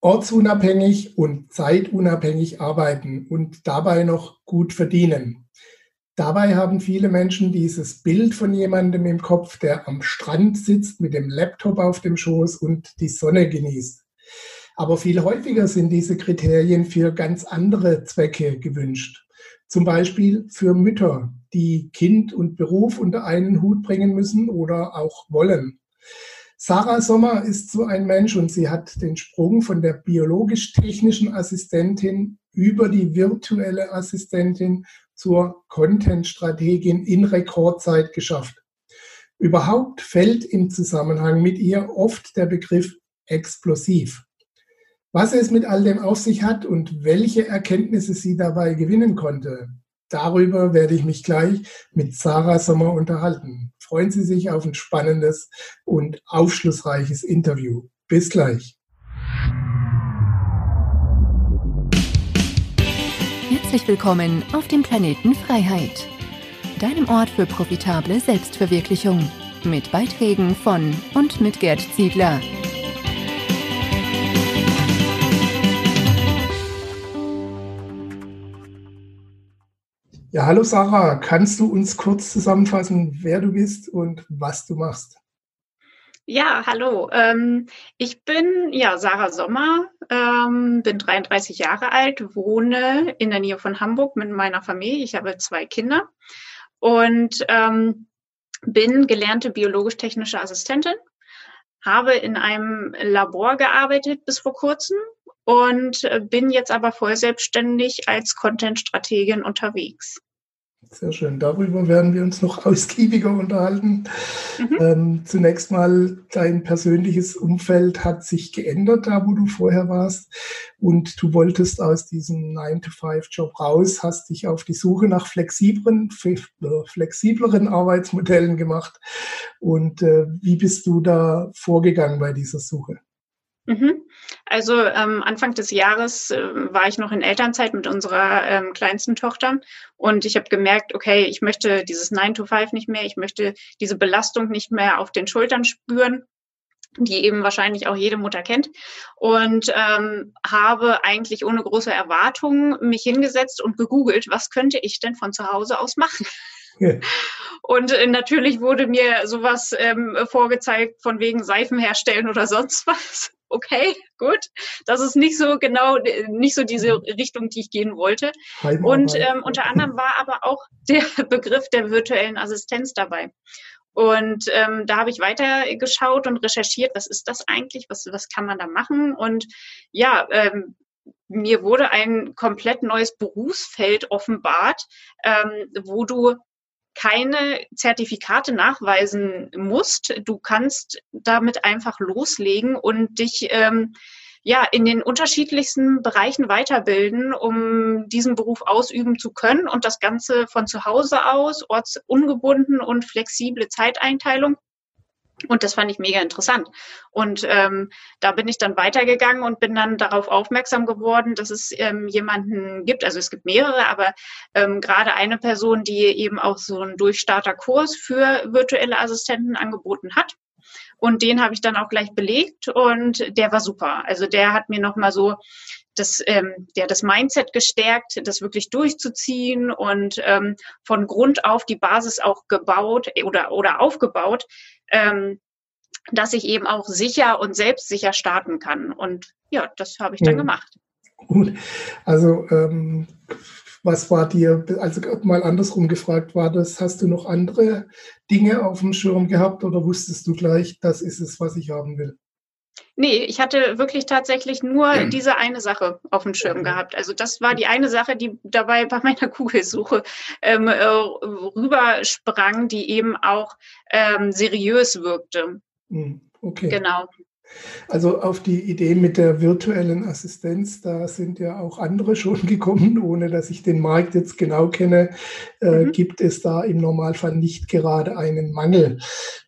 ortsunabhängig und zeitunabhängig arbeiten und dabei noch gut verdienen. Dabei haben viele Menschen dieses Bild von jemandem im Kopf, der am Strand sitzt mit dem Laptop auf dem Schoß und die Sonne genießt. Aber viel häufiger sind diese Kriterien für ganz andere Zwecke gewünscht. Zum Beispiel für Mütter, die Kind und Beruf unter einen Hut bringen müssen oder auch wollen. Sarah Sommer ist so ein Mensch und sie hat den Sprung von der biologisch-technischen Assistentin über die virtuelle Assistentin zur Content-Strategin in Rekordzeit geschafft. Überhaupt fällt im Zusammenhang mit ihr oft der Begriff explosiv. Was es mit all dem auf sich hat und welche Erkenntnisse sie dabei gewinnen konnte, darüber werde ich mich gleich mit Sarah Sommer unterhalten freuen Sie sich auf ein spannendes und aufschlussreiches Interview. Bis gleich. Herzlich willkommen auf dem Planeten Freiheit, deinem Ort für profitable Selbstverwirklichung, mit Beiträgen von und mit Gerd Ziegler. Ja, hallo Sarah, kannst du uns kurz zusammenfassen, wer du bist und was du machst? Ja, hallo. Ähm, ich bin ja Sarah Sommer, ähm, bin 33 Jahre alt, wohne in der Nähe von Hamburg mit meiner Familie. Ich habe zwei Kinder und ähm, bin gelernte biologisch-technische Assistentin, habe in einem Labor gearbeitet bis vor kurzem und äh, bin jetzt aber voll selbstständig als Content-Strategin unterwegs. Sehr schön. Darüber werden wir uns noch ausgiebiger unterhalten. Mhm. Ähm, zunächst mal, dein persönliches Umfeld hat sich geändert, da wo du vorher warst. Und du wolltest aus diesem 9-to-5-Job raus, hast dich auf die Suche nach flexibleren, flexibleren Arbeitsmodellen gemacht. Und äh, wie bist du da vorgegangen bei dieser Suche? Mhm. Also ähm, Anfang des Jahres äh, war ich noch in Elternzeit mit unserer ähm, kleinsten Tochter und ich habe gemerkt, okay, ich möchte dieses 9 to 5 nicht mehr, ich möchte diese Belastung nicht mehr auf den Schultern spüren die eben wahrscheinlich auch jede Mutter kennt und ähm, habe eigentlich ohne große Erwartungen mich hingesetzt und gegoogelt, was könnte ich denn von zu Hause aus machen? Und äh, natürlich wurde mir sowas ähm, vorgezeigt von wegen Seifen herstellen oder sonst was. Okay, gut. Das ist nicht so genau, nicht so diese. Richtung, die ich gehen wollte. Und ähm, unter anderem war aber auch der Begriff der virtuellen Assistenz dabei. Und ähm, da habe ich weiter geschaut und recherchiert, was ist das eigentlich, was, was kann man da machen? Und ja, ähm, mir wurde ein komplett neues Berufsfeld offenbart, ähm, wo du keine Zertifikate nachweisen musst. Du kannst damit einfach loslegen und dich ähm, ja in den unterschiedlichsten Bereichen weiterbilden, um diesen Beruf ausüben zu können und das Ganze von zu Hause aus, ortsungebunden und flexible Zeiteinteilung. Und das fand ich mega interessant. Und ähm, da bin ich dann weitergegangen und bin dann darauf aufmerksam geworden, dass es ähm, jemanden gibt, also es gibt mehrere, aber ähm, gerade eine Person, die eben auch so einen Durchstarterkurs für virtuelle Assistenten angeboten hat. Und den habe ich dann auch gleich belegt und der war super. Also der hat mir nochmal so das, ähm, der das Mindset gestärkt, das wirklich durchzuziehen und ähm, von Grund auf die Basis auch gebaut oder, oder aufgebaut, ähm, dass ich eben auch sicher und selbstsicher starten kann. Und ja, das habe ich dann ja. gemacht. Gut. Also ähm, was war dir, also mal andersrum gefragt, war das, hast du noch andere Dinge auf dem Schirm gehabt oder wusstest du gleich, das ist es, was ich haben will? Nee, ich hatte wirklich tatsächlich nur mhm. diese eine Sache auf dem Schirm mhm. gehabt. Also das war die eine Sache, die dabei bei meiner Kugelsuche ähm, äh, rübersprang, die eben auch ähm, seriös wirkte. Mhm. Okay. Genau. Also auf die Idee mit der virtuellen Assistenz, da sind ja auch andere schon gekommen, ohne dass ich den Markt jetzt genau kenne, äh, mhm. gibt es da im Normalfall nicht gerade einen Mangel.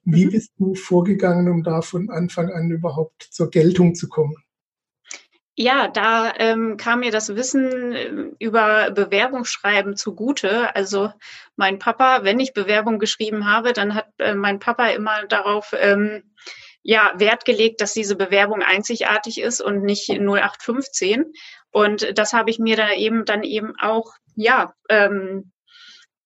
Wie mhm. bist du vorgegangen, um da von Anfang an überhaupt zur Geltung zu kommen? Ja, da ähm, kam mir das Wissen äh, über Bewerbungsschreiben zugute. Also mein Papa, wenn ich Bewerbung geschrieben habe, dann hat äh, mein Papa immer darauf ähm, ja Wert gelegt, dass diese Bewerbung einzigartig ist und nicht 0815. Und das habe ich mir da eben dann eben auch ja ähm,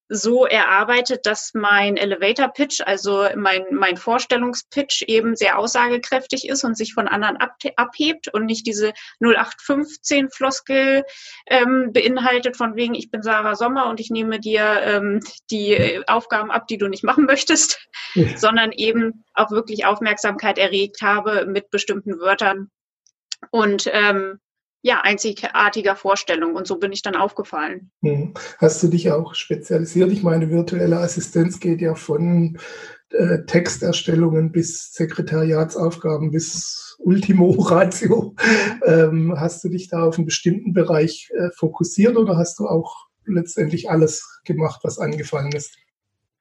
so erarbeitet, dass mein Elevator Pitch, also mein, mein Vorstellungspitch eben sehr aussagekräftig ist und sich von anderen ab, abhebt und nicht diese 0815 Floskel ähm, beinhaltet von wegen, ich bin Sarah Sommer und ich nehme dir ähm, die Aufgaben ab, die du nicht machen möchtest, ja. sondern eben auch wirklich Aufmerksamkeit erregt habe mit bestimmten Wörtern und ähm, ja, einzigartiger Vorstellung. Und so bin ich dann aufgefallen. Hm. Hast du dich auch spezialisiert? Ich meine, virtuelle Assistenz geht ja von äh, Texterstellungen bis Sekretariatsaufgaben bis Ultimo Ratio. Ähm, hast du dich da auf einen bestimmten Bereich äh, fokussiert oder hast du auch letztendlich alles gemacht, was angefallen ist?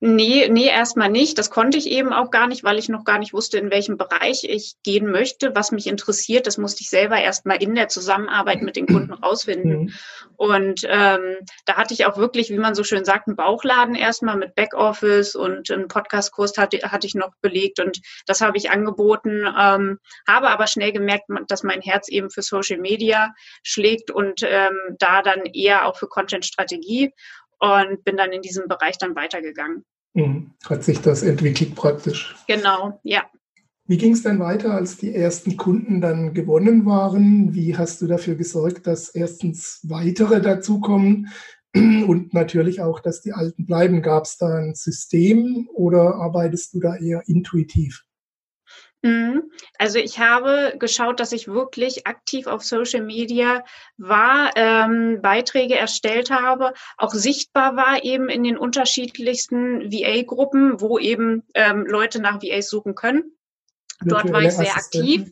Nee, nee, erstmal nicht. Das konnte ich eben auch gar nicht, weil ich noch gar nicht wusste, in welchem Bereich ich gehen möchte, was mich interessiert. Das musste ich selber erstmal in der Zusammenarbeit mit den Kunden rausfinden. Mhm. Und ähm, da hatte ich auch wirklich, wie man so schön sagt, einen Bauchladen erstmal mit Backoffice und einen Podcastkurs hatte, hatte ich noch belegt und das habe ich angeboten, ähm, habe aber schnell gemerkt, dass mein Herz eben für Social Media schlägt und ähm, da dann eher auch für Content-Strategie und bin dann in diesem Bereich dann weitergegangen. Mhm. Hat sich das entwickelt praktisch? Genau, ja. Wie ging es dann weiter, als die ersten Kunden dann gewonnen waren? Wie hast du dafür gesorgt, dass erstens weitere dazukommen und natürlich auch, dass die alten bleiben? Gab es da ein System oder arbeitest du da eher intuitiv? Mhm. Also ich habe geschaut, dass ich wirklich aktiv auf Social Media war, ähm, Beiträge erstellt habe, auch sichtbar war eben in den unterschiedlichsten VA-Gruppen, wo eben ähm, Leute nach VAs suchen können. Dort war ich sehr aktiv.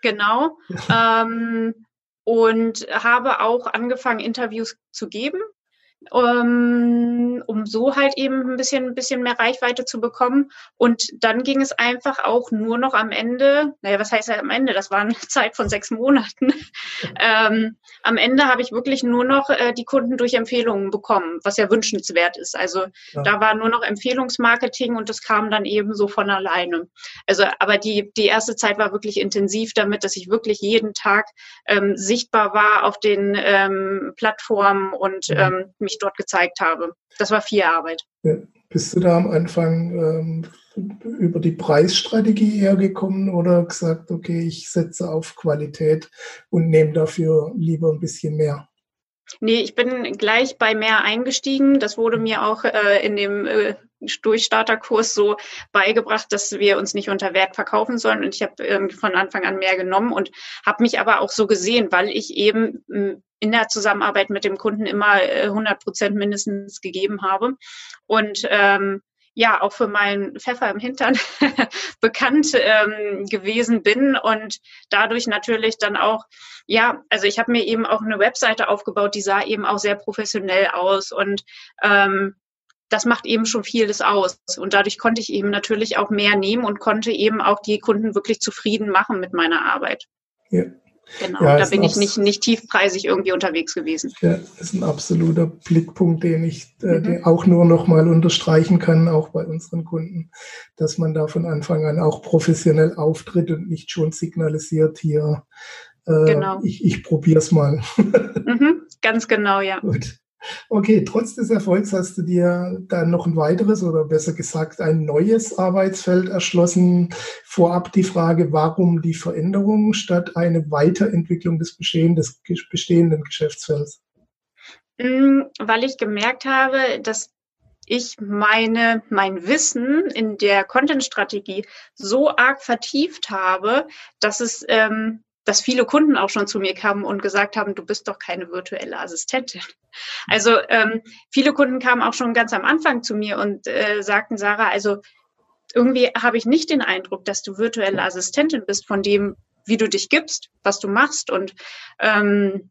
Genau. ähm, und habe auch angefangen, Interviews zu geben ähm, um so halt eben ein bisschen, ein bisschen mehr Reichweite zu bekommen. Und dann ging es einfach auch nur noch am Ende, naja, was heißt ja am Ende? Das war eine Zeit von sechs Monaten. ähm, am Ende habe ich wirklich nur noch äh, die Kunden durch Empfehlungen bekommen, was ja wünschenswert ist. Also ja. da war nur noch Empfehlungsmarketing und das kam dann eben so von alleine. Also, aber die, die erste Zeit war wirklich intensiv damit, dass ich wirklich jeden Tag ähm, sichtbar war auf den ähm, Plattformen und ja. Ähm, mich dort gezeigt habe. Das war viel Arbeit. Ja. Bist du da am Anfang ähm, über die Preisstrategie hergekommen oder gesagt, okay, ich setze auf Qualität und nehme dafür lieber ein bisschen mehr? Nee, ich bin gleich bei mehr eingestiegen. Das wurde mir auch äh, in dem äh, Durchstarterkurs so beigebracht, dass wir uns nicht unter Wert verkaufen sollen. Und ich habe irgendwie von Anfang an mehr genommen und habe mich aber auch so gesehen, weil ich eben in der Zusammenarbeit mit dem Kunden immer 100 äh, Prozent mindestens gegeben habe. Und ähm, ja auch für meinen Pfeffer im Hintern bekannt ähm, gewesen bin und dadurch natürlich dann auch, ja, also ich habe mir eben auch eine Webseite aufgebaut, die sah eben auch sehr professionell aus und ähm, das macht eben schon vieles aus. Und dadurch konnte ich eben natürlich auch mehr nehmen und konnte eben auch die Kunden wirklich zufrieden machen mit meiner Arbit. Ja. Genau, ja, da bin ich nicht, nicht tiefpreisig irgendwie unterwegs gewesen. Ja, das ist ein absoluter Blickpunkt, den ich äh, mhm. den auch nur noch mal unterstreichen kann, auch bei unseren Kunden, dass man da von Anfang an auch professionell auftritt und nicht schon signalisiert hier, äh, genau. ich, ich probiere es mal. mhm, ganz genau, ja. Gut. Okay, trotz des Erfolgs hast du dir dann noch ein weiteres oder besser gesagt ein neues Arbeitsfeld erschlossen. Vorab die Frage, warum die Veränderung statt eine Weiterentwicklung des bestehenden Geschäftsfelds? Mm, weil ich gemerkt habe, dass ich meine, mein Wissen in der Content-Strategie so arg vertieft habe, dass es ähm, dass viele Kunden auch schon zu mir kamen und gesagt haben, du bist doch keine virtuelle Assistentin. Also ähm, viele Kunden kamen auch schon ganz am Anfang zu mir und äh, sagten, Sarah, also irgendwie habe ich nicht den Eindruck, dass du virtuelle Assistentin bist von dem, wie du dich gibst, was du machst. Und ähm,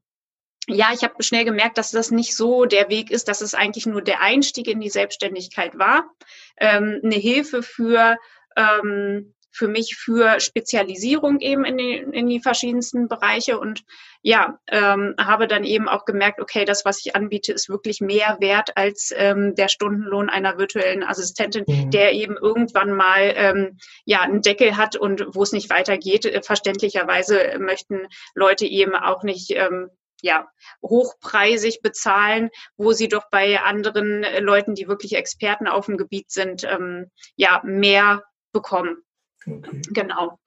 ja, ich habe schnell gemerkt, dass das nicht so der Weg ist, dass es eigentlich nur der Einstieg in die Selbstständigkeit war, ähm, eine Hilfe für ähm, für mich für Spezialisierung eben in die, in die verschiedensten Bereiche und ja, ähm, habe dann eben auch gemerkt, okay, das, was ich anbiete, ist wirklich mehr wert als ähm, der Stundenlohn einer virtuellen Assistentin, mhm. der eben irgendwann mal ähm, ja einen Deckel hat und wo es nicht weitergeht. Äh, verständlicherweise möchten Leute eben auch nicht ähm, ja, hochpreisig bezahlen, wo sie doch bei anderen äh, Leuten, die wirklich Experten auf dem Gebiet sind, ähm, ja, mehr bekommen. Okay. Genau.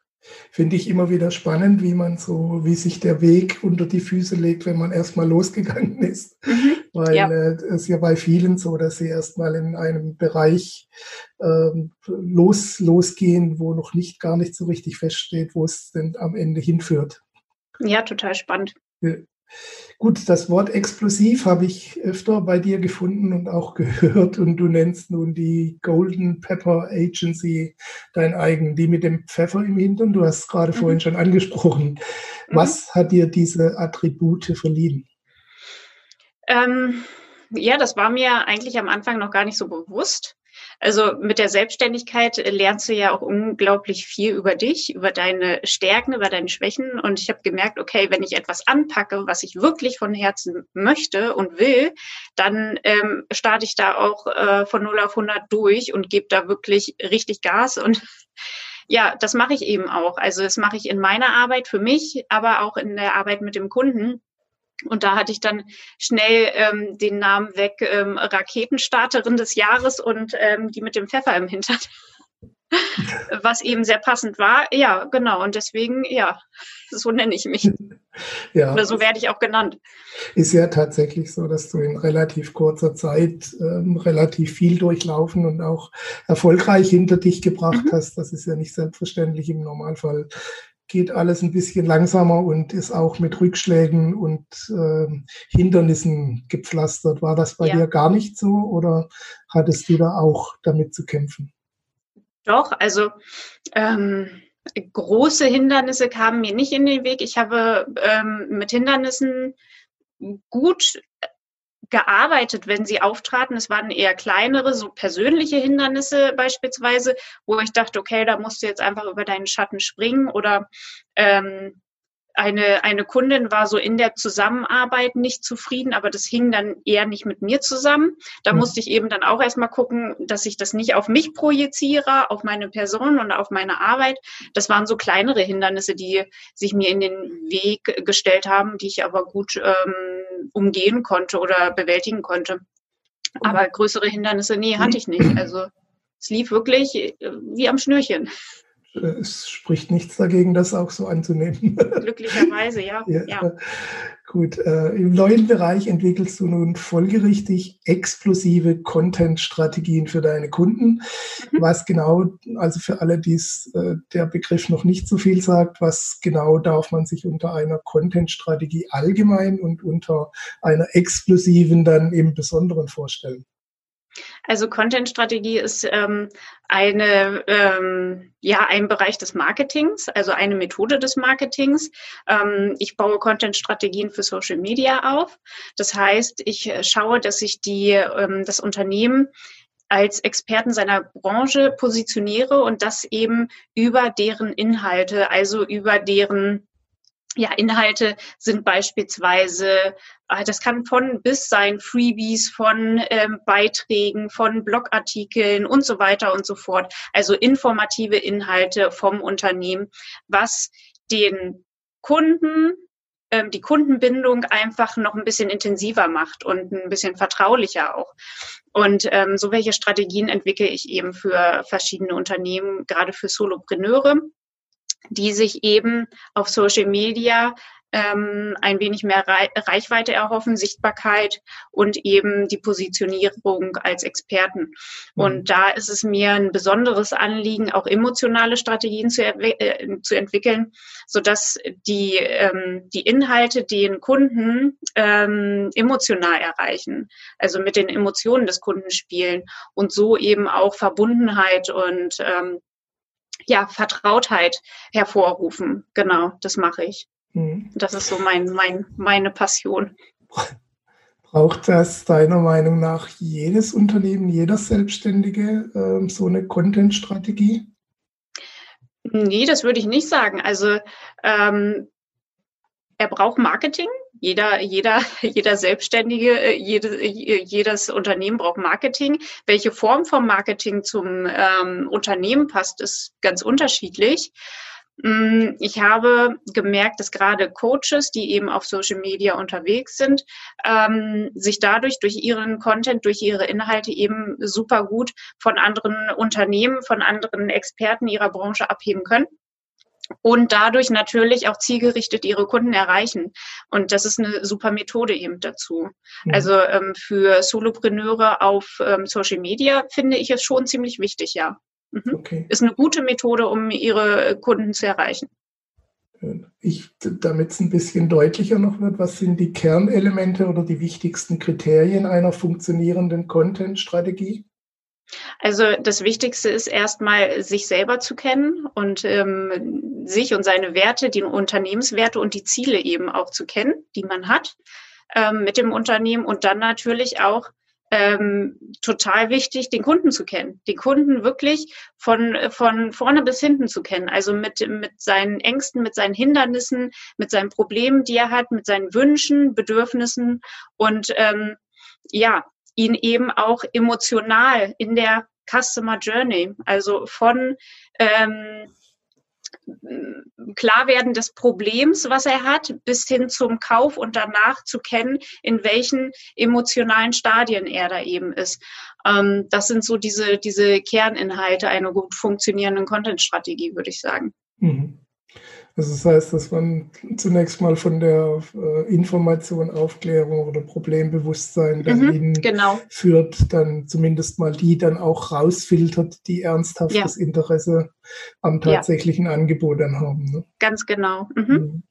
Finde ich immer wieder spannend, wie man so, wie sich der Weg unter die Füße legt, wenn man erstmal losgegangen ist. Mhm. Weil ja. äh, es ist ja bei vielen so, dass sie erstmal in einem Bereich ähm, los, losgehen, wo noch nicht gar nicht so richtig feststeht, wo es denn am Ende hinführt. Ja, total spannend. Ja. Gut, das Wort explosiv habe ich öfter bei dir gefunden und auch gehört und du nennst nun die Golden Pepper Agency dein eigen, die mit dem Pfeffer im Hintern, du hast es gerade mhm. vorhin schon angesprochen. Mhm. Was hat dir diese Attribute verliehen? Ähm, ja, das war mir eigentlich am Anfang noch gar nicht so bewusst. Also mit der Selbstständigkeit lernst du ja auch unglaublich viel über dich, über deine Stärken, über deine Schwächen. Und ich habe gemerkt, okay, wenn ich etwas anpacke, was ich wirklich von Herzen möchte und will, dann ähm, starte ich da auch äh, von 0 auf 100 durch und gebe da wirklich richtig Gas. Und ja, das mache ich eben auch. Also das mache ich in meiner Arbeit für mich, aber auch in der Arbeit mit dem Kunden. Und da hatte ich dann schnell ähm, den Namen weg, ähm, Raketenstarterin des Jahres und ähm, die mit dem Pfeffer im Hintern. Was eben sehr passend war. Ja, genau. Und deswegen, ja, so nenne ich mich. Ja. Oder so werde ich auch genannt. Ist ja tatsächlich so, dass du in relativ kurzer Zeit ähm, relativ viel durchlaufen und auch erfolgreich hinter dich gebracht mhm. hast. Das ist ja nicht selbstverständlich im Normalfall geht alles ein bisschen langsamer und ist auch mit Rückschlägen und äh, Hindernissen gepflastert. War das bei ja. dir gar nicht so oder hattest du da auch damit zu kämpfen? Doch, also ähm, große Hindernisse kamen mir nicht in den Weg. Ich habe ähm, mit Hindernissen gut gearbeitet, wenn sie auftraten. Es waren eher kleinere, so persönliche Hindernisse beispielsweise, wo ich dachte, okay, da musst du jetzt einfach über deinen Schatten springen oder ähm, eine, eine Kundin war so in der Zusammenarbeit nicht zufrieden, aber das hing dann eher nicht mit mir zusammen. Da mhm. musste ich eben dann auch erstmal gucken, dass ich das nicht auf mich projiziere, auf meine Person und auf meine Arbeit. Das waren so kleinere Hindernisse, die sich mir in den Weg gestellt haben, die ich aber gut ähm, umgehen konnte oder bewältigen konnte. Aber größere Hindernisse, nee, hatte ich nicht. Also es lief wirklich äh, wie am Schnürchen. Es spricht nichts dagegen, das auch so anzunehmen. Glücklicherweise, ja. ja. ja. Gut, äh, im neuen Bereich entwickelst du nun folgerichtig explosive Content-Strategien für deine Kunden. Mhm. Was genau, also für alle, die es äh, der Begriff noch nicht so viel sagt, was genau darf man sich unter einer Content-Strategie allgemein und unter einer explosiven dann im Besonderen vorstellen? Also Content-Strategie ist ähm, eine, ähm, ja, ein Bereich des Marketings, also eine Methode des Marketings. Ähm, ich baue Content-Strategien für Social Media auf. Das heißt, ich äh, schaue, dass ich die, ähm, das Unternehmen als Experten seiner Branche positioniere und das eben über deren Inhalte, also über deren ja, Inhalte sind beispielsweise, äh, das kann von bis sein, Freebies, von ähm, Beiträgen, von Blogartikeln und so weiter und so fort. Also informative Inhalte vom Unternehmen, was den Kunden, ähm, die Kundenbindung einfach noch ein bisschen intensiver macht und ein bisschen vertraulicher auch. Und ähm, so welche Strategien entwickle ich eben für verschiedene Unternehmen, gerade für Solopreneure die sich eben auf Social Media ähm, ein wenig mehr Reichweite erhoffen, Sichtbarkeit und eben die Positionierung als Experten. Mhm. Und da ist es mir ein besonderes Anliegen, auch emotionale Strategien zu, äh, zu entwickeln, sodass die, ähm, die Inhalte den Kunden ähm, emotional erreichen, also mit den Emotionen des Kunden spielen und so eben auch Verbundenheit und ähm, ja, Vertrautheit hervorrufen. Genau, das mache ich. Mhm. Das ist so mein, mein, meine Passion. Braucht das deiner Meinung nach jedes Unternehmen, jeder Selbstständige äh, so eine Content-Strategie? Nee, das würde ich nicht sagen. Also ähm, er braucht Marketing. Jeder, jeder, jeder Selbstständige, äh, jede, jedes Unternehmen braucht Marketing. Welche Form vom Marketing zum ähm, Unternehmen passt, ist ganz unterschiedlich. Mm, ich habe gemerkt, dass gerade Coaches, die eben auf Social Media unterwegs sind, ähm, sich dadurch durch ihren Content, durch ihre Inhalte eben super gut von anderen Unternehmen, von anderen Experten ihrer Branche abheben können und dadurch natürlich auch zielgerichtet ihre Kunden erreichen. Und das ist eine super Methode eben dazu. Mhm. Also ähm, für Solopreneure auf ähm, Social Media finde ich es schon ziemlich wichtig, ja. Mhm. Okay. Ist eine gute Methode, um ihre Kunden zu erreichen. Ich, damit es ein bisschen deutlicher noch wird, was sind die Kernelemente oder die wichtigsten Kriterien einer funktionierenden Content-Strategie? Also das Wichtigste ist erstmal, sich selber zu kennen und ähm, sich und seine Werte, die Unternehmenswerte und die Ziele eben auch zu kennen, die man hat ähm, mit dem Unternehmen und dann natürlich auch ähm, total wichtig, den Kunden zu kennen, den Kunden wirklich von, von vorne bis hinten zu kennen, also mit, mit seinen Ängsten, mit seinen Hindernissen, mit seinen Problemen, die er hat, mit seinen Wünschen, Bedürfnissen und ähm, ja, ihn eben auch emotional in der Customer Journey, also von ähm, Klarwerden des Problems, was er hat, bis hin zum Kauf und danach zu kennen, in welchen emotionalen Stadien er da eben ist. Ähm, das sind so diese, diese Kerninhalte einer gut funktionierenden Content-Strategie, würde ich sagen. Mhm. Also das heißt, dass man zunächst mal von der äh, Information, Aufklärung oder Problembewusstsein dahin mhm, genau. führt, dann zumindest mal die dann auch rausfiltert, die ernsthaftes ja. Interesse am tatsächlichen ja. Angebot dann haben. Ne? Ganz genau. Mhm. Mhm.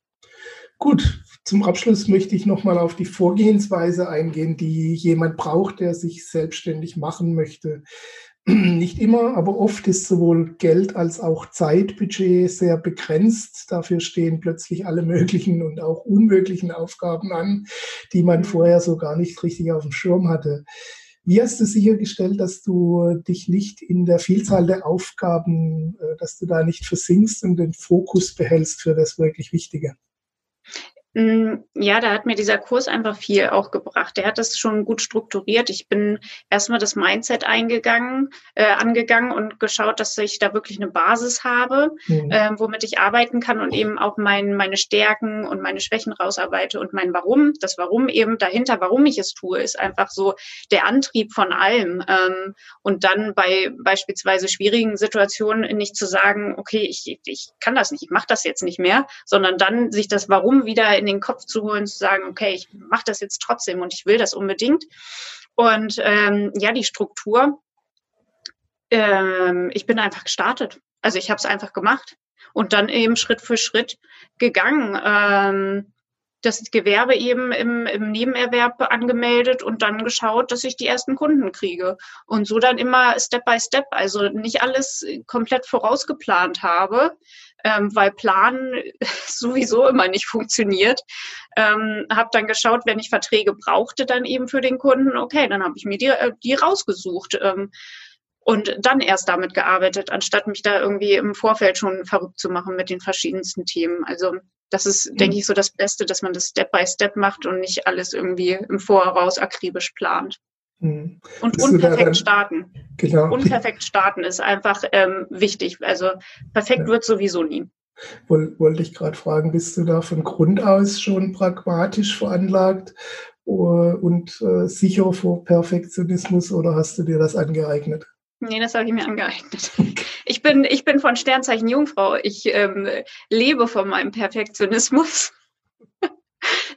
Gut, zum Abschluss möchte ich nochmal auf die Vorgehensweise eingehen, die jemand braucht, der sich selbstständig machen möchte. Nicht immer, aber oft ist sowohl Geld als auch Zeitbudget sehr begrenzt. Dafür stehen plötzlich alle möglichen und auch unmöglichen Aufgaben an, die man mhm. vorher so gar nicht richtig auf dem Schirm hatte. Wie hast du sichergestellt, dass du dich nicht in der Vielzahl der Aufgaben, äh, dass du da nicht versinkst und den Fokus behältst für das wirklich Wichtige? Mm, ja, da hat mir dieser Kurs einfach viel auch gebracht. Der hat das schon gut strukturiert. Ich bin erstmal das Mindset eingegangen, äh, angegangen und geschaut, dass ich da wirklich eine Basis habe, mhm. äh, womit ich arbeiten kann und eben auch mein, meine Stärken und meine Schwächen rausarbeite und mein Warum. Das Warum eben dahinter, warum ich es tue, ist einfach so der Antrieb von allem. Ähm, und dann bei beispielsweise schwierigen Situationen nicht zu sagen, okay, ich, ich kann das nicht, ich mache das jetzt nicht mehr, sondern dann sich das Warum wieder in den Kopf zu holen, zu sagen, okay, ich mache das jetzt trotzdem und ich will das unbedingt. Und ähm, ja, die Struktur, ähm, ich bin einfach gestartet. Also ich habe es einfach gemacht und dann eben Schritt für Schritt gegangen. Ähm, das Gewerbe eben im, im Nebenerwerb angemeldet und dann geschaut, dass ich die ersten Kunden kriege. Und so dann immer Step by Step, also nicht alles komplett vorausgeplant habe, ähm, weil Planen sowieso immer nicht funktioniert. Ähm, habe dann geschaut, wenn ich Verträge brauchte, dann eben für den Kunden, okay, dann habe ich mir die, äh, die rausgesucht. Ähm, und dann erst damit gearbeitet, anstatt mich da irgendwie im Vorfeld schon verrückt zu machen mit den verschiedensten Themen. Also das ist, mhm. denke ich, so das Beste, dass man das Step by Step macht und nicht alles irgendwie im Voraus akribisch plant. Mhm. Und Bist unperfekt starten. Genau. Unperfekt starten ist einfach ähm, wichtig. Also perfekt ja. wird sowieso nie. Wollte ich gerade fragen, bist du da von Grund aus schon pragmatisch veranlagt uh, und uh, sicher vor Perfektionismus oder hast du dir das angeeignet? Nee, das habe ich mir angeeignet. Ich bin, ich bin von Sternzeichen Jungfrau. Ich ähm, lebe von meinem Perfektionismus.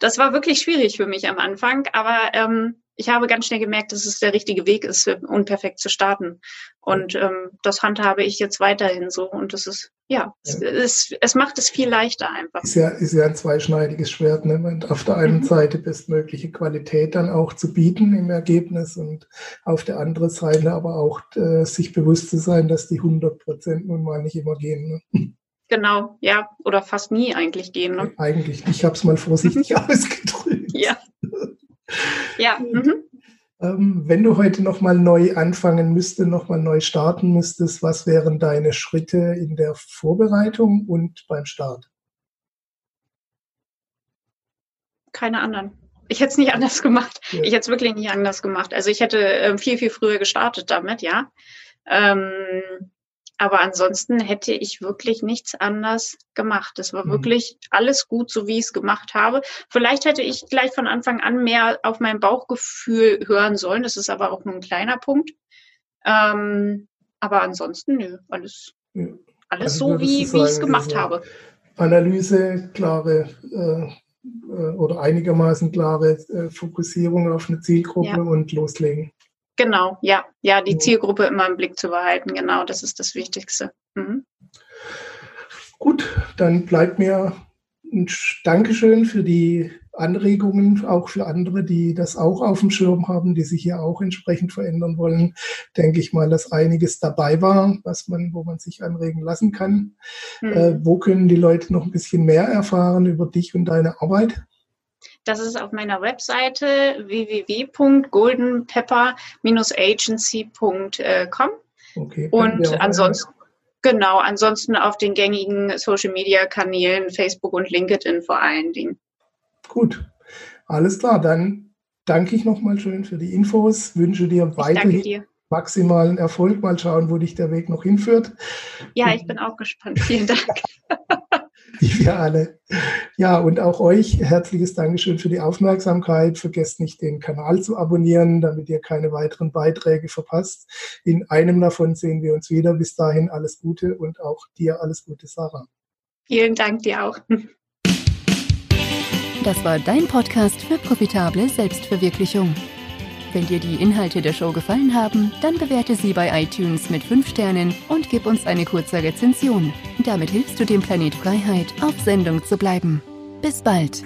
Das war wirklich schwierig für mich am Anfang, aber ähm, ich habe ganz schnell gemerkt, dass es der richtige Weg ist, unperfekt zu starten. Und ähm, das handhabe ich jetzt weiterhin so. Und das ist, ja, ja. Es, es, macht es viel leichter einfach. Ist ja, ist ja ein zweischneidiges Schwert. Ne? auf der einen mhm. Seite bestmögliche Qualität dann auch zu bieten im Ergebnis und auf der anderen Seite aber auch äh, sich bewusst zu sein, dass die 100 Prozent nun mal nicht immer gehen. Ne? Genau, ja, oder fast nie eigentlich gehen. Ne? Eigentlich, ich habe es mal vorsichtig ausgedrückt. Ja. Ja. Mhm. Ähm, wenn du heute nochmal neu anfangen müsstest, nochmal neu starten müsstest, was wären deine Schritte in der Vorbereitung und beim Start? Keine anderen. Ich hätte es nicht anders gemacht. Ja. Ich hätte es wirklich nicht anders gemacht. Also ich hätte äh, viel, viel früher gestartet damit, ja. Ähm, aber ansonsten hätte ich wirklich nichts anders gemacht. Es war mhm. wirklich alles gut, so wie ich es gemacht habe. Vielleicht hätte ich gleich von Anfang an mehr auf mein Bauchgefühl hören sollen. Das ist aber auch nur ein kleiner Punkt. Ähm, aber ansonsten, nö, alles, ja. alles also, so, wie, wie ich es gemacht habe. Analyse, klare äh, äh, oder einigermaßen klare äh, Fokussierung auf eine Zielgruppe ja. und loslegen. Genau, ja, ja, die Zielgruppe immer im Blick zu behalten, genau, das ist das Wichtigste. Mhm. Gut, dann bleibt mir ein Dankeschön für die Anregungen, auch für andere, die das auch auf dem Schirm haben, die sich hier auch entsprechend verändern wollen. Denke ich mal, dass einiges dabei war, was man, wo man sich anregen lassen kann. Mhm. Äh, wo können die Leute noch ein bisschen mehr erfahren über dich und deine Arbeit? Das ist auf meiner Webseite www.goldenpepper-agency.com. Okay, und ansonsten, genau, ansonsten auf den gängigen Social Media Kanälen, Facebook und LinkedIn vor allen Dingen. Gut, alles klar. Dann danke ich nochmal schön für die Infos, wünsche dir weiterhin maximalen Erfolg. Mal schauen, wo dich der Weg noch hinführt. Ja, ich bin auch gespannt. Vielen Dank. Wie wir alle. Ja, und auch euch herzliches Dankeschön für die Aufmerksamkeit. Vergesst nicht, den Kanal zu abonnieren, damit ihr keine weiteren Beiträge verpasst. In einem davon sehen wir uns wieder. Bis dahin alles Gute und auch dir alles Gute, Sarah. Vielen Dank dir auch. Das war dein Podcast für profitable Selbstverwirklichung. Wenn dir die Inhalte der Show gefallen haben, dann bewerte sie bei iTunes mit 5 Sternen und gib uns eine kurze Rezension. Damit hilfst du dem Planet Freiheit, auf Sendung zu bleiben. Bis bald!